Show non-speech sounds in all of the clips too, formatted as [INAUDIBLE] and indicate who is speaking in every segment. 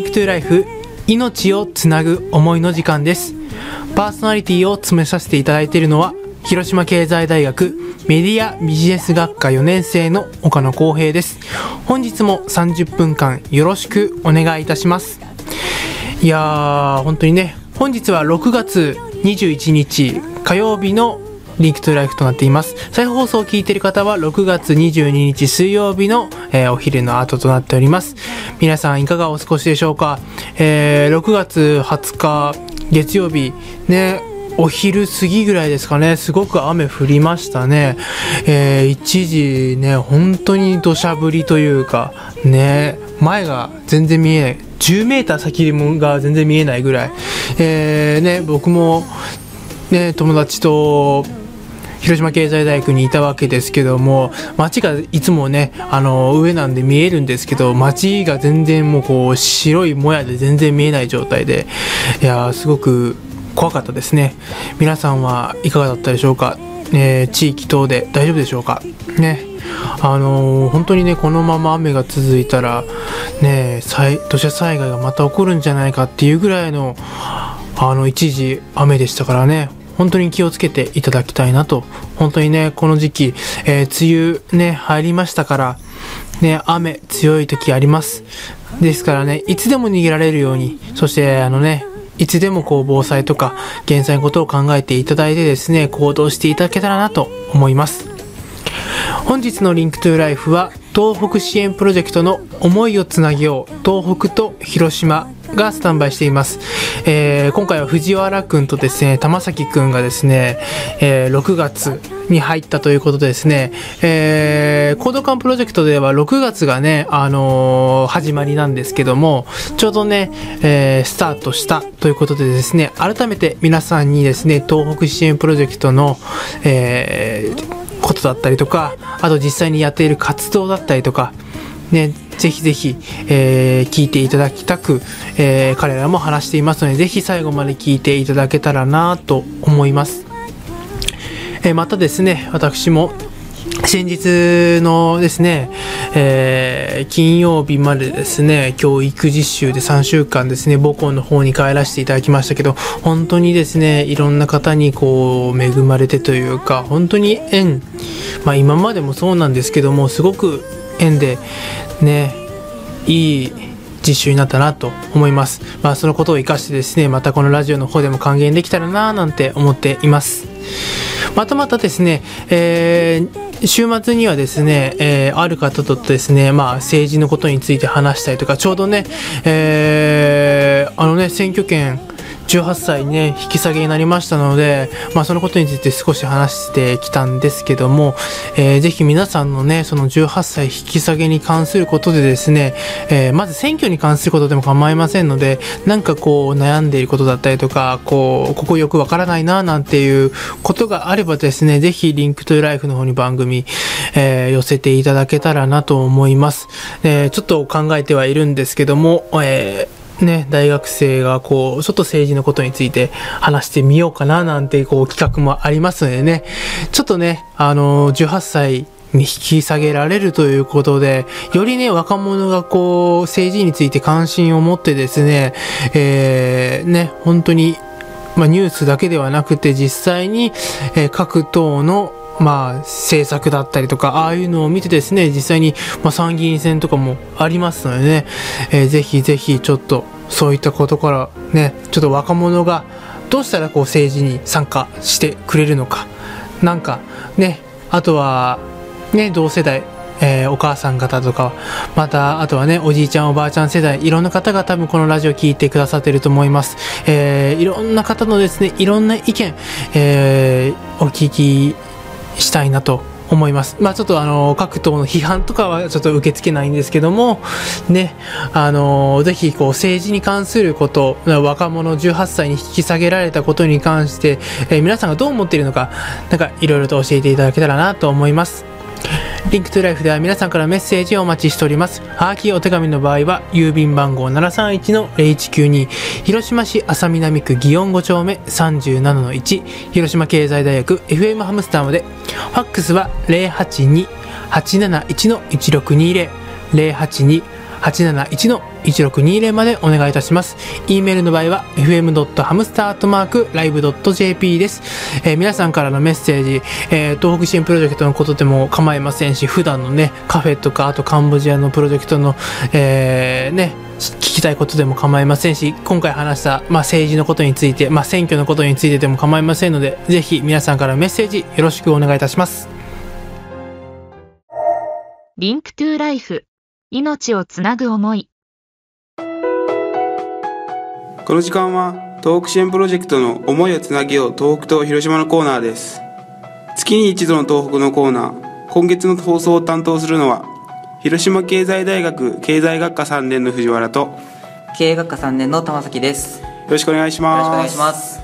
Speaker 1: Link to Life 命をつなぐ思いの時間です。パーソナリティを務めさせていただいているのは広島経済大学メディアビジネス学科4年生の岡野光平です。本日も30分間よろしくお願いいたします。いやー本当にね本日は6月21日火曜日の Link to Life となっています。再放送を聞いている方は6月22日水曜日の、えー、お昼の後となっております。皆さんいかがお過ごしでしょうか、えー、6月20日月曜日ね、お昼過ぎぐらいですかね、すごく雨降りましたね。えー、一時ね、本当に土砂降りというか、ね、前が全然見えない。10メーター先が全然見えないぐらい。えー、ね、僕も、ね、友達と広島経済大学にいたわけですけども街がいつもねあの上なんで見えるんですけど街が全然もうこう白いもやで全然見えない状態でいやすごく怖かったですね。皆さんはいかがだったでしょうか、えー、地域等で大丈夫でしょうか？ねあのー、本当にねこのまま雨が続いたらね土砂災害がまた起こるんじゃないかっていうぐらいのあの一時雨でしたからね。本当に気をつけていただきたいなと、本当にね、この時期、えー、梅雨ね、入りましたから、ね、雨強い時あります。ですからね、いつでも逃げられるように、そしてあのね、いつでもこう防災とか減災のことを考えていただいてですね、行動していただけたらなと思います。本日の Link to Life は東北支援プロジェクトの思いをつなげよう東北と広島がスタンバイしています。えー、今回は藤原くんとですね、玉崎くんがですね、えー、6月に入ったということでですね、えー、コードカンプロジェクトでは6月がね、あのー、始まりなんですけども、ちょうどね、えー、スタートしたということでですね、改めて皆さんにですね、東北支援プロジェクトの、えー、ことだったりとか、あと実際にやっている活動だったりとか、ね、ぜひぜひ、えー、聞いていただきたく、えー、彼らも話していますので、ぜひ最後まで聞いていただけたらなと思います。えー、またですね、私も先日のですね、えー、金曜日までですね、教育実習で3週間ですね、母校の方に帰らせていただきましたけど、本当にですね、いろんな方にこう、恵まれてというか、本当に縁、まあ今までもそうなんですけども、すごく縁でねいい実習になったなと思います。まあそのことを活かしてですね、またこのラジオの方でも還元できたらななんて思っています。またまたですね、えー、週末にはですね、えー、ある方とですね、まあ政治のことについて話したりとか、ちょうどね、えー、あのね、選挙権18歳ね、引き下げになりましたので、まあそのことについて少し話してきたんですけども、えー、ぜひ皆さんのね、その18歳引き下げに関することでですね、えー、まず選挙に関することでも構いませんので、なんかこう悩んでいることだったりとか、こう、ここよくわからないななんていうことがあればですね、ぜひリンクトゥライフの方に番組、えー、寄せていただけたらなと思います。え、ちょっと考えてはいるんですけども、えーね、大学生がこう、ちょっと政治のことについて話してみようかななんてこう企画もありますのでね、ちょっとね、あの、18歳に引き下げられるということで、よりね、若者がこう、政治について関心を持ってですね、えー、ね、本当に、まあ、ニュースだけではなくて実際に、えー、各党のまあ、政策だったりとか、ああいうのを見てですね、実際に、まあ、参議院選とかもありますのでね、えー、ぜひぜひちょっと、そういったことからね、ちょっと若者がどうしたらこう政治に参加してくれるのか、なんかね、あとは、ね、同世代、えー、お母さん方とか、また、あとはね、おじいちゃん、おばあちゃん世代、いろんな方が多分このラジオ聞いてくださってると思います。えー、いろんな方のですね、いろんな意見、えー、お聞きしたいなと思います。まあちょっとあの、各党の批判とかはちょっと受け付けないんですけども、ね、あの、ぜひこう政治に関すること、若者18歳に引き下げられたことに関して、えー、皆さんがどう思っているのか、なんかいろいろと教えていただけたらなと思います。リンクトゥライフでは皆さんからメッセージをお待ちしております。はがきお手紙の場合は、郵便番号731-0192、広島市安佐南区祇園5丁目37-1、広島経済大学 FM ハムスターまで、ファックスは082-871-1620、082 1620までお願いいたします。e メールの場合は fm.hamster.live.jp です、えー皆さんからのメッセージ、えー東北支援プロジェクトのことでも構いませんし、普段のね、カフェとか、あとカンボジアのプロジェクトの、えーね、聞きたいことでも構いませんし、今回話した、まあ、政治のことについて、まあ、選挙のことについてでも構いませんので、ぜひ皆さんからメッセージよろしくお願いいたします。
Speaker 2: Link to Life 命をつなぐ思い
Speaker 3: この時間は東北支援プロジェクトの思いをつなげよう東北と広島のコーナーです月に一度の東北のコーナー今月の放送を担当するのは広島経済大学経済学科3年の藤原とよ
Speaker 4: 経営学科3年の玉崎です。よ
Speaker 3: ろしくお願いし
Speaker 4: ろしくお
Speaker 3: ます
Speaker 4: 願いします。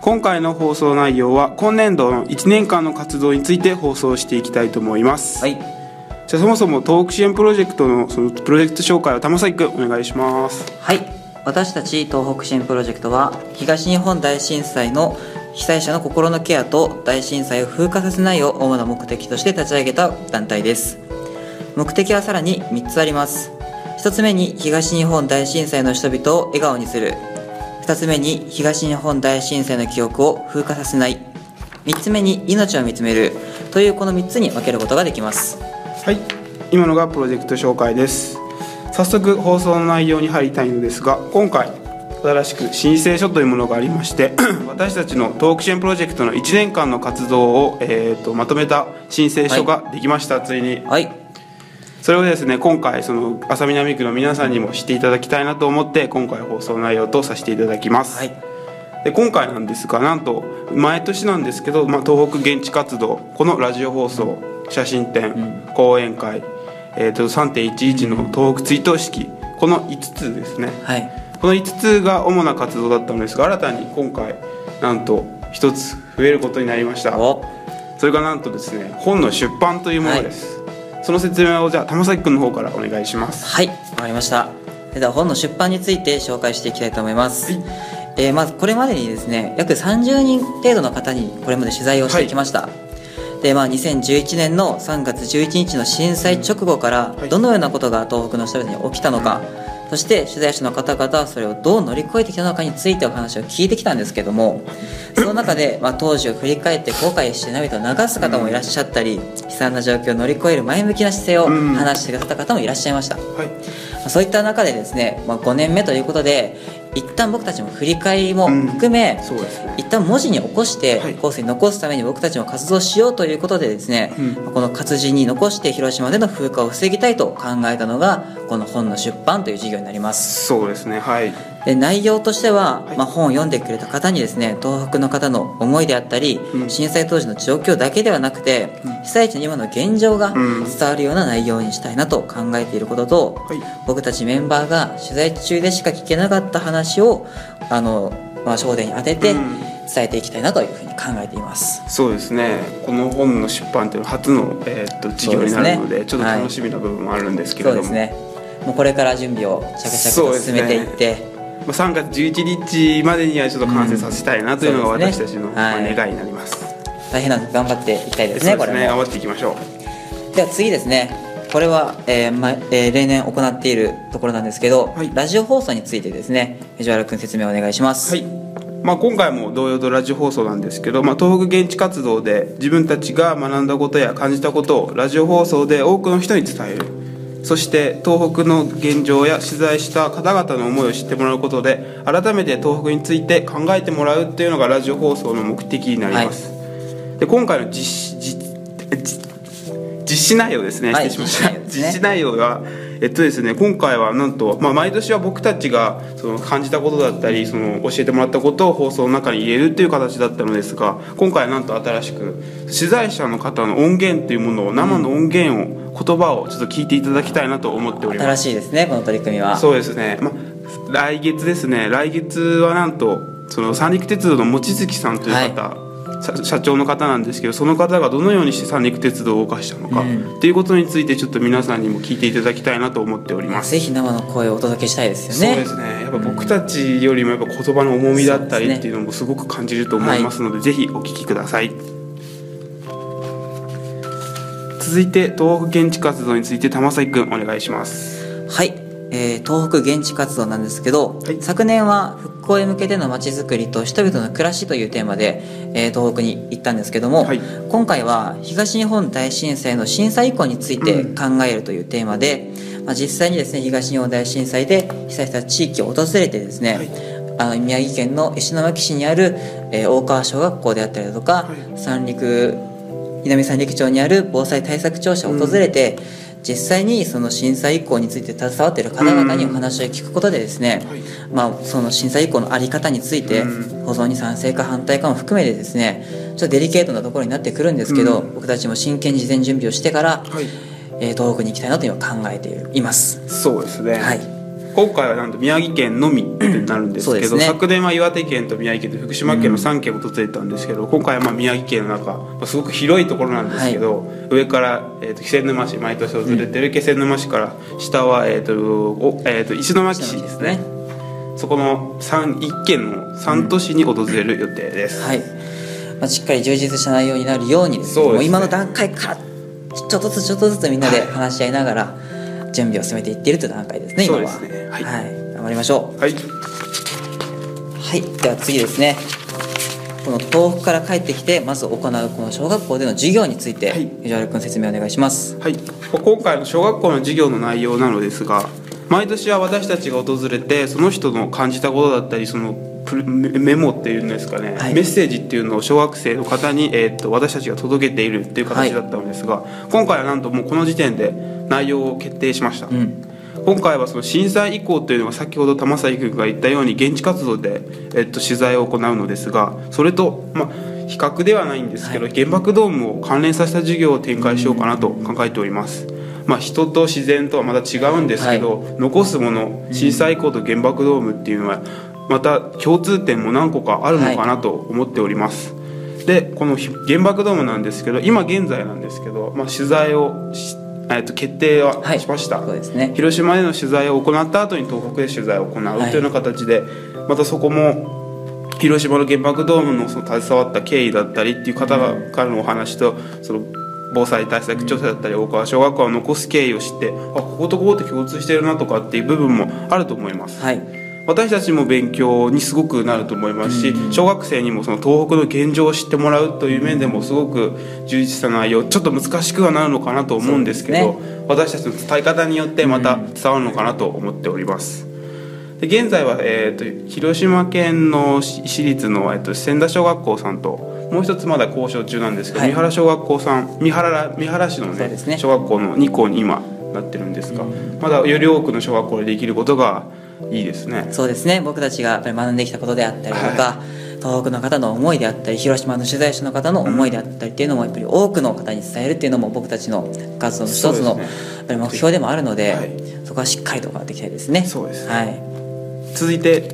Speaker 3: 今回の放送内容は今年度の1年間の活動について放送していきたいと思います、
Speaker 4: はい。
Speaker 3: じゃあそもそも東北支援プロジェクトのそのプロジェクト紹介を玉崎くんお願いします
Speaker 4: はい。私たち東北支援プロジェクトは東日本大震災の被災者の心のケアと大震災を風化させないを主な目的として立ち上げた団体です。目的はさらに3つあります。1つ目に東日本大震災の人々を笑顔にする。2つ目に東日本大震災の記憶を風化させない。3つ目に命を見つめる。というこの3つに分けることができます。
Speaker 3: はい今のがプロジェクト紹介です早速放送の内容に入りたいのですが今回新しく申請書というものがありまして [CLEARS THROAT] 私たちの東北支援プロジェクトの1年間の活動を、えー、とまとめた申請書ができました、ついに
Speaker 4: はい。
Speaker 3: それをですね今回その浅南区の皆さんにも知っていただきたいなと思って今回放送内容とさせていただきます、
Speaker 4: はい。
Speaker 3: で今回なんですがなんと毎年なんですけど、まあ、東北現地活動このラジオ放送写真展、講演会、えー、と3.11の東北追悼式。この5つですね。
Speaker 4: はい。
Speaker 3: この5つが主な活動だったのですが新たに今回なんと1つ増えることになりました。
Speaker 4: お。
Speaker 3: それがなんとですね本の出版というものです、その説明をじゃあ玉崎くんの方からお願いします。
Speaker 4: はい、わかりました。では本の出版について紹介していきたいと思います。えーまずこれまでにですね、約30人程度の方にこれまで取材をしてきました。で、まあ2011年の3月11日の震災直後から
Speaker 3: はい。
Speaker 4: どのようなことが東北の人々に起きたのか、そして取材者の方々はそれをどう乗り越えてきたのかについてお話を聞いてきたんですけどもその中で、まあ、当時を振り返って後悔して涙を流す方もいらっしゃったり悲惨な状況を乗り越える前向きな姿勢を
Speaker 3: うん。
Speaker 4: 話してくださった方もいらっしゃいました。
Speaker 3: はい。
Speaker 4: まあそういった中でですね、まあ、5年目ということで一旦僕たちも振り返りも含め、
Speaker 3: そうですね。
Speaker 4: 一旦文字に起こして
Speaker 3: はい。
Speaker 4: 後世に残すために僕たちも活動しようということでですね、この活字に残して広島での風化を防ぎたいと考えたのがこの本の出版という事業になります。
Speaker 3: そうですね。はい
Speaker 4: で内容としては、
Speaker 3: はい。
Speaker 4: まあ、本を読んでくれた方にですね東北の方の思いであったり、
Speaker 3: うん。
Speaker 4: 震災当時の状況だけではなくて、被災地の今の現状が
Speaker 3: うん。
Speaker 4: 伝わるような内容にしたいなと考えていることと、
Speaker 3: はい。
Speaker 4: 僕たちメンバーが取材中でしか聞けなかった話をあの、まあ、焦点に当てて
Speaker 3: うん。
Speaker 4: 伝えていきたいなというふうに考えています。
Speaker 3: そうですね。この本の出版っていうのは初の、えーっと授業になるので
Speaker 4: ね。
Speaker 3: ちょっと楽しみな部分もあるんですけれども、
Speaker 4: そうですね。もうこれから準備を着々と進めていって、
Speaker 3: まあ、3月11日までにはちょっと完成させたいなというのが私たちの、願いになります。
Speaker 4: 大変なので頑張っていきたいですねこれも
Speaker 3: 頑張っていきましょう。
Speaker 4: では次ですね。これは、えーまえー例年行っているところなんですけど、
Speaker 3: はい。
Speaker 4: ラジオ放送についてですね。藤原君説明お願いします。
Speaker 3: はい。まあ、今回も同様とラジオ放送なんですけど、まあ、東北現地活動で自分たちが学んだことや感じたことをラジオ放送で多くの人に伝えるそして東北の現状や取材した方々の思いを知ってもらうことで改めて東北について考えてもらうっていうのがラジオ放送の目的になります、で今回の実施実施内容ですね、
Speaker 4: はい。
Speaker 3: 失礼しました。
Speaker 4: 実施内容ですね。
Speaker 3: 実施内容がえっとですね今回はなんと、まあ、毎年は僕たちがその感じたことだったりその教えてもらったことを放送の中に入れるっていう形だったのですが今回はなんと新しく取材者の方の音源っていうものを生の音源を、言葉をちょっと聞いていただきたいなと思っておりま
Speaker 4: 新
Speaker 3: す
Speaker 4: しいですねこの取り組みは。
Speaker 3: そうですね、まあ、来月ですね。来月はなんとその三陸鉄道の望月さんという方、社社長の方なんですけどその方がどのようにして三陸鉄道を動かしたのか、
Speaker 4: うん。
Speaker 3: っていうことについてちょっと皆さんにも聞いていただきたいなと思っております。
Speaker 4: ぜひ生の声をお届けしたいですよね。
Speaker 3: そうですね。やっぱ僕たちよりもやっぱ言葉の重みだったりっていうのもすごく感じると思いますのでぜひお聞きください。続いて東北現地活動について玉崎くんお願いします。
Speaker 4: はい、えー東北現地活動なんですけど、
Speaker 3: はい。
Speaker 4: 昨年は復興へ向けてのまちづくりと人々の暮らしというテーマで、えー東北に行ったんですけども、
Speaker 3: はい。
Speaker 4: 今回は東日本大震災の震災以降について考えるというテーマで、まあ、実際にですね東日本大震災で被災した地域を訪れてですね、
Speaker 3: はい。
Speaker 4: あの宮城県の石巻市にある、えー大川小学校であったりだとか、
Speaker 3: はい。
Speaker 4: 三陸南三陸町にある防災対策庁舎を訪れて、実際にその震災以降について携わっている方々にお話を聞くことでですね、
Speaker 3: はい。
Speaker 4: まあ、その震災以降の在り方について
Speaker 3: うん。
Speaker 4: 保存に賛成か反対かも含めてですねちょっとデリケートなところになってくるんですけど、
Speaker 3: うん。
Speaker 4: 僕たちも真剣に事前準備をしてから、
Speaker 3: はい。
Speaker 4: えー東北に行きたいなと今考えています。
Speaker 3: そうですね、
Speaker 4: はい
Speaker 3: 今回はなんと宮城県のみってなるんですけど
Speaker 4: ね。
Speaker 3: 昨年は岩手県と宮城県と福島県の3県を訪れたんですけど、今回はまあ宮城県の中、まあすごく広いところなんですけど、上から、えー、と気仙沼市毎年訪れてる気仙沼市から下は、えーとおえー、と石巻市ですね。そこの3 1県の3都市に訪れる予定です、
Speaker 4: はい、まあ、しっかり充実した内容になるようにですね。
Speaker 3: そうですね。
Speaker 4: もう今の段階からちょっとずつちょっとずつみんなで話し合いながら準備を進めていっているという段階ですね今は。
Speaker 3: そうですね。はい。
Speaker 4: 頑張りましょ
Speaker 3: はい、
Speaker 4: うはい。では次ですね。この東北から帰ってきてまず行うこの小学校での授業について、
Speaker 3: はい。
Speaker 4: 藤原君説明お願いします。
Speaker 3: はい、今回の小学校の授業の内容なのですが毎年は私たちが訪れてその人の感じたことだったりそのメメモっていうんですかね、
Speaker 4: はい。
Speaker 3: メッセージっていうのを小学生の方に、えー、と私たちが届けているっていう形だったのですが、今回はなんともうこの時点で内容を決定しました、
Speaker 4: うん。
Speaker 3: 今回はその震災以降というのが先ほど玉崎君が言ったように現地活動で、えっと、取材を行うのですがそれと、まあ、比較ではないんですけど、原爆ドームを関連させた授業を展開しようかなと考えております。まあ、人と自然とはまた違うんですけど、残すもの震災以降と原爆ドームっていうのはまた共通点も何個かあるのかなと思っております。でこの原爆ドームなんですけど今現在なんですけど、まあ、取材をし、えっと、決定は
Speaker 4: はい。
Speaker 3: しました、
Speaker 4: そうですね。
Speaker 3: 広島での取材を行った後に東北で取材を行うとい。うような形で、またそこも広島の原爆ドームのその携わった経緯だったりっていう方がからのお話とその防災対策調査だったり大川小学校を残す経緯を知ってあこことここって共通してるなとかっていう部分もあると思います。
Speaker 4: はい
Speaker 3: 私たちも勉強にすごくなると思いますし、小学生にもその東北の現状を知ってもらうという面でもすごく充実した内容ちょっと難しくはなるのかなと思うんですけど
Speaker 4: そうで
Speaker 3: 私たちの伝え方によってまた伝わるのかなと思っております。で現在は、えー、と広島県の市私立の、えー、と千田小学校さんともう一つまだ交渉中なんですけど、
Speaker 4: はい。
Speaker 3: 三原小学校さん三原三原市の、ね
Speaker 4: ね。
Speaker 3: 小学校の2校に今なってるんですが、まだより多くの小学校でできることがいいですね。
Speaker 4: そうですね。僕たちがやっぱり学んできたことであったりとか、東北の方の思いであったり広島の取材者の方の思いであったりっていうのもやっぱり多くの方に伝えるっていうのも僕たちの活動の一つのやっぱり目標でもあるので、
Speaker 3: はい。
Speaker 4: そこはしっかりと行っていきたいですね。
Speaker 3: そうですね。
Speaker 4: はい。
Speaker 3: 続いて、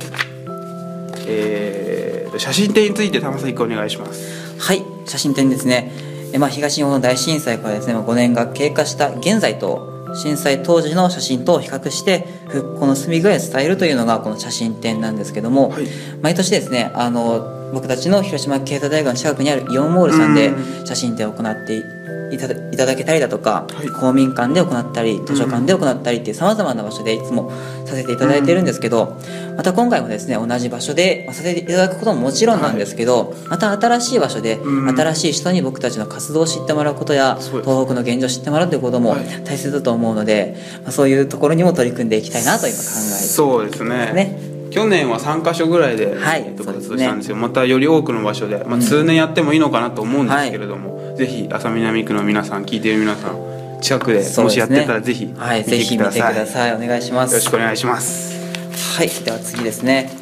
Speaker 3: えー写真展について玉崎君お願いします。
Speaker 4: はい。写真展ですね。え、まあ、東日本大震災からですねまあ5年が経過した現在と震災当時の写真とを比較して復興の進み具合を伝えるというのがこの写真展なんですけども、
Speaker 3: はい。
Speaker 4: 毎年ですねあの僕たちの広島経済大学の近くにあるイオンモールさんで
Speaker 3: う
Speaker 4: 写真展を行っていただいただけたりだとか、
Speaker 3: はい。
Speaker 4: 公民館で行ったり図書館で行ったりっていうさまざまな場所でいつもさせていただいているんですけど、また今回もですね同じ場所でまあさせていただくことももちろんなんですけど、また新しい場所で
Speaker 3: うん。
Speaker 4: 新しい人に僕たちの活動を知ってもらうことや東北の現状を知ってもらうということも
Speaker 3: はい。
Speaker 4: 大切だと思うので、まあ、そういうところにも取り組んでいきたいなと今考えて
Speaker 3: そうですね
Speaker 4: ね
Speaker 3: 去年は3か所ぐらいで、
Speaker 4: はい
Speaker 3: えっと活動したんですよ。またより多くの場所で、まあ、通年やってもいいのかなと思うんですけれども、ぜひ浅南区の皆さん聞いている皆さん近くでもしやってたらぜひ見
Speaker 4: はい、ぜ
Speaker 3: て
Speaker 4: ひ見てく
Speaker 3: ださい。
Speaker 4: お願いします。
Speaker 3: よろしくお願いします。
Speaker 4: はいでは次ですね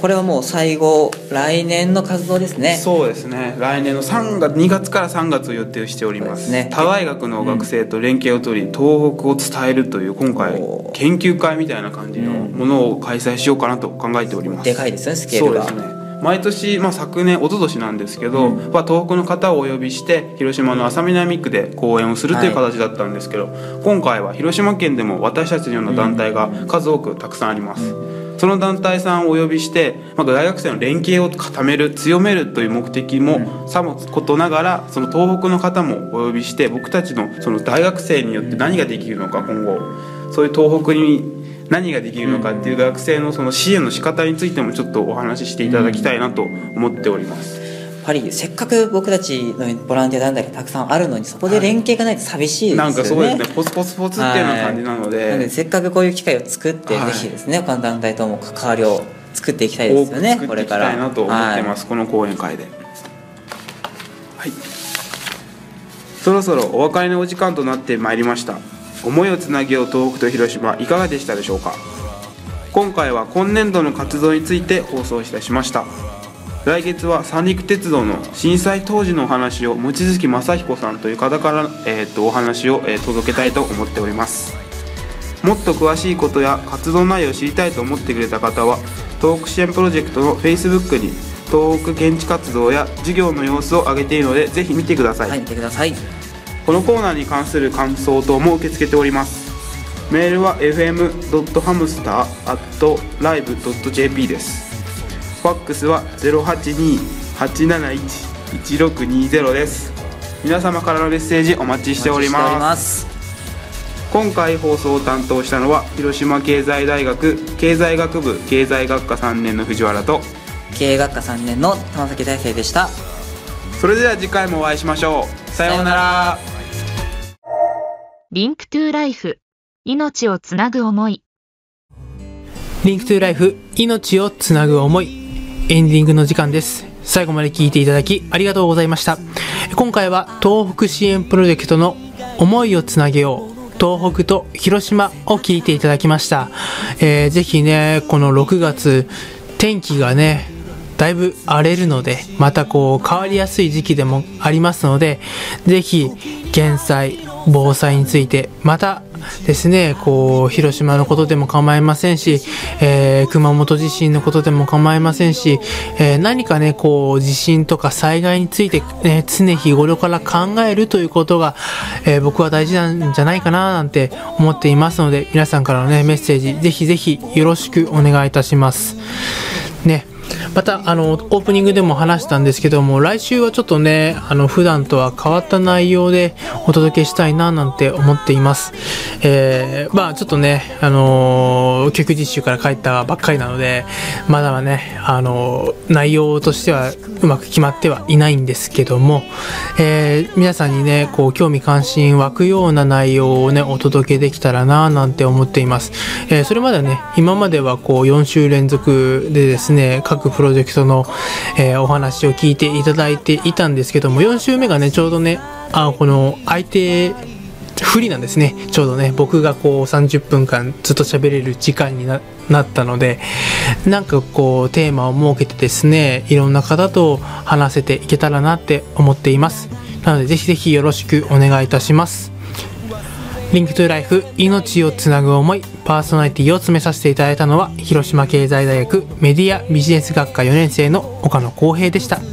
Speaker 4: これはもう最後来年の活動ですね。
Speaker 3: そうですね。来年の3月2月から3月を予定しております。
Speaker 4: ね。
Speaker 3: 他大学の学生と連携を取り、東北を伝えるという今回研究会みたいな感じのものを開催しようかなと考えております、
Speaker 4: でかいですよねスケールが。
Speaker 3: そうですね。毎年、まあ、昨年一昨年なんですけど、まあ、東北の方をお呼びして広島の安佐南区で講演をするという形だったんですけど、今回は広島県でも私たちのような団体が数多くたくさんあります、その団体さんをお呼びして、まあ、大学生の連携を固める強めるという目的もさもことながらその東北の方もお呼びして僕たちのその大学生によって何ができるのか今後そういう東北に何ができるのかっていう学生のその支援の仕方についてもちょっとお話ししていただきたいなと思っております。
Speaker 4: ぱりせっかく僕たちのボランティア団体がたくさんあるのにそこで連携がないと寂しいですよね。
Speaker 3: なんかそうですね。ポツポツポツっていうような感じなので,、
Speaker 4: なのでせっかくこういう機会を作って、
Speaker 3: はい
Speaker 4: ぜひですね他の団体とも関わりを作っていきたいですよね
Speaker 3: 多く作っていきたいなと思ってます、
Speaker 4: は
Speaker 3: この講演会で。はい。そろそろお別れのお時間となってまいりました。思いをつなげよう東北と広島いかがでしたでしょうか？今回は今年度の活動について放送いたしました来月は三陸鉄道の震災当時のお話を望月正彦さんという方から、えー、とお話を、えー届けたいと思っております。もっと詳しいことや活動内容を知りたいと思ってくれた方は東北支援プロジェクトの Facebook に東北現地活動や授業の様子を上げているのでぜひ見てください、
Speaker 4: い、はい、見てください。
Speaker 3: このコーナーに関する感想等も受け付けております。メールは fm.hamster.live.jp ですファックスは082-871-1620です。皆様からのメッセージお待ちしておりま
Speaker 4: す。
Speaker 3: 今回放送を担当したのは広島経済大学経済学部経済学科3年の藤原と
Speaker 4: 経営学科3年の玉崎大成でした。
Speaker 3: それでは次回もお会いしましょう。さようなら。
Speaker 2: Link to Life 命をつなぐ思い。
Speaker 1: Link to Life 命をつなぐ思いエンディングの時間です。最後まで聞いていただきありがとうございました。今回は東北支援プロジェクトの思いをつなげよう東北と広島を聞いていただきました、えーぜひねこの6月天気がねだいぶ荒れるのでまたこう変わりやすい時期でもありますのでぜひ減災防災についてまたですねこう広島のことでも構いませんし、えー熊本地震のことでも構いませんし、えー何かねこう地震とか災害について、ね、常日頃から考えるということが、えー僕は大事なんじゃないかななんて思っていますので皆さんからのねメッセージぜひぜひよろしくお願いいたします。ねまたあのオープニングでも話したんですけども来週はちょっとねあの普段とは変わった内容でお届けしたいななんて思っています。えーまあちょっとねあのー教育実習から帰ったばっかりなのでまだはねあのー内容としてはうまく決まってはいないんですけども、えー皆さんにねこう興味関心湧くような内容をねお届けできたらなぁなんて思っています、えーそれまではね今まではこう4週連続でですね各プロジェクトの、えーお話を聞いていただいていたんですけども4週目がねちょうどねあこの相手不利なんですね。ちょうどね僕がこう30分間ずっと喋れる時間になったのでなんかこうテーマを設けてですねいろんな方と話せていけたらなって思っています。なのでぜひぜひよろしくお願いいたします。リンクトゥライフ命をつなぐ思いパーソナリティを詰めさせていただいたのは広島経済大学メディアビジネス学科4年生の岡野光平でした。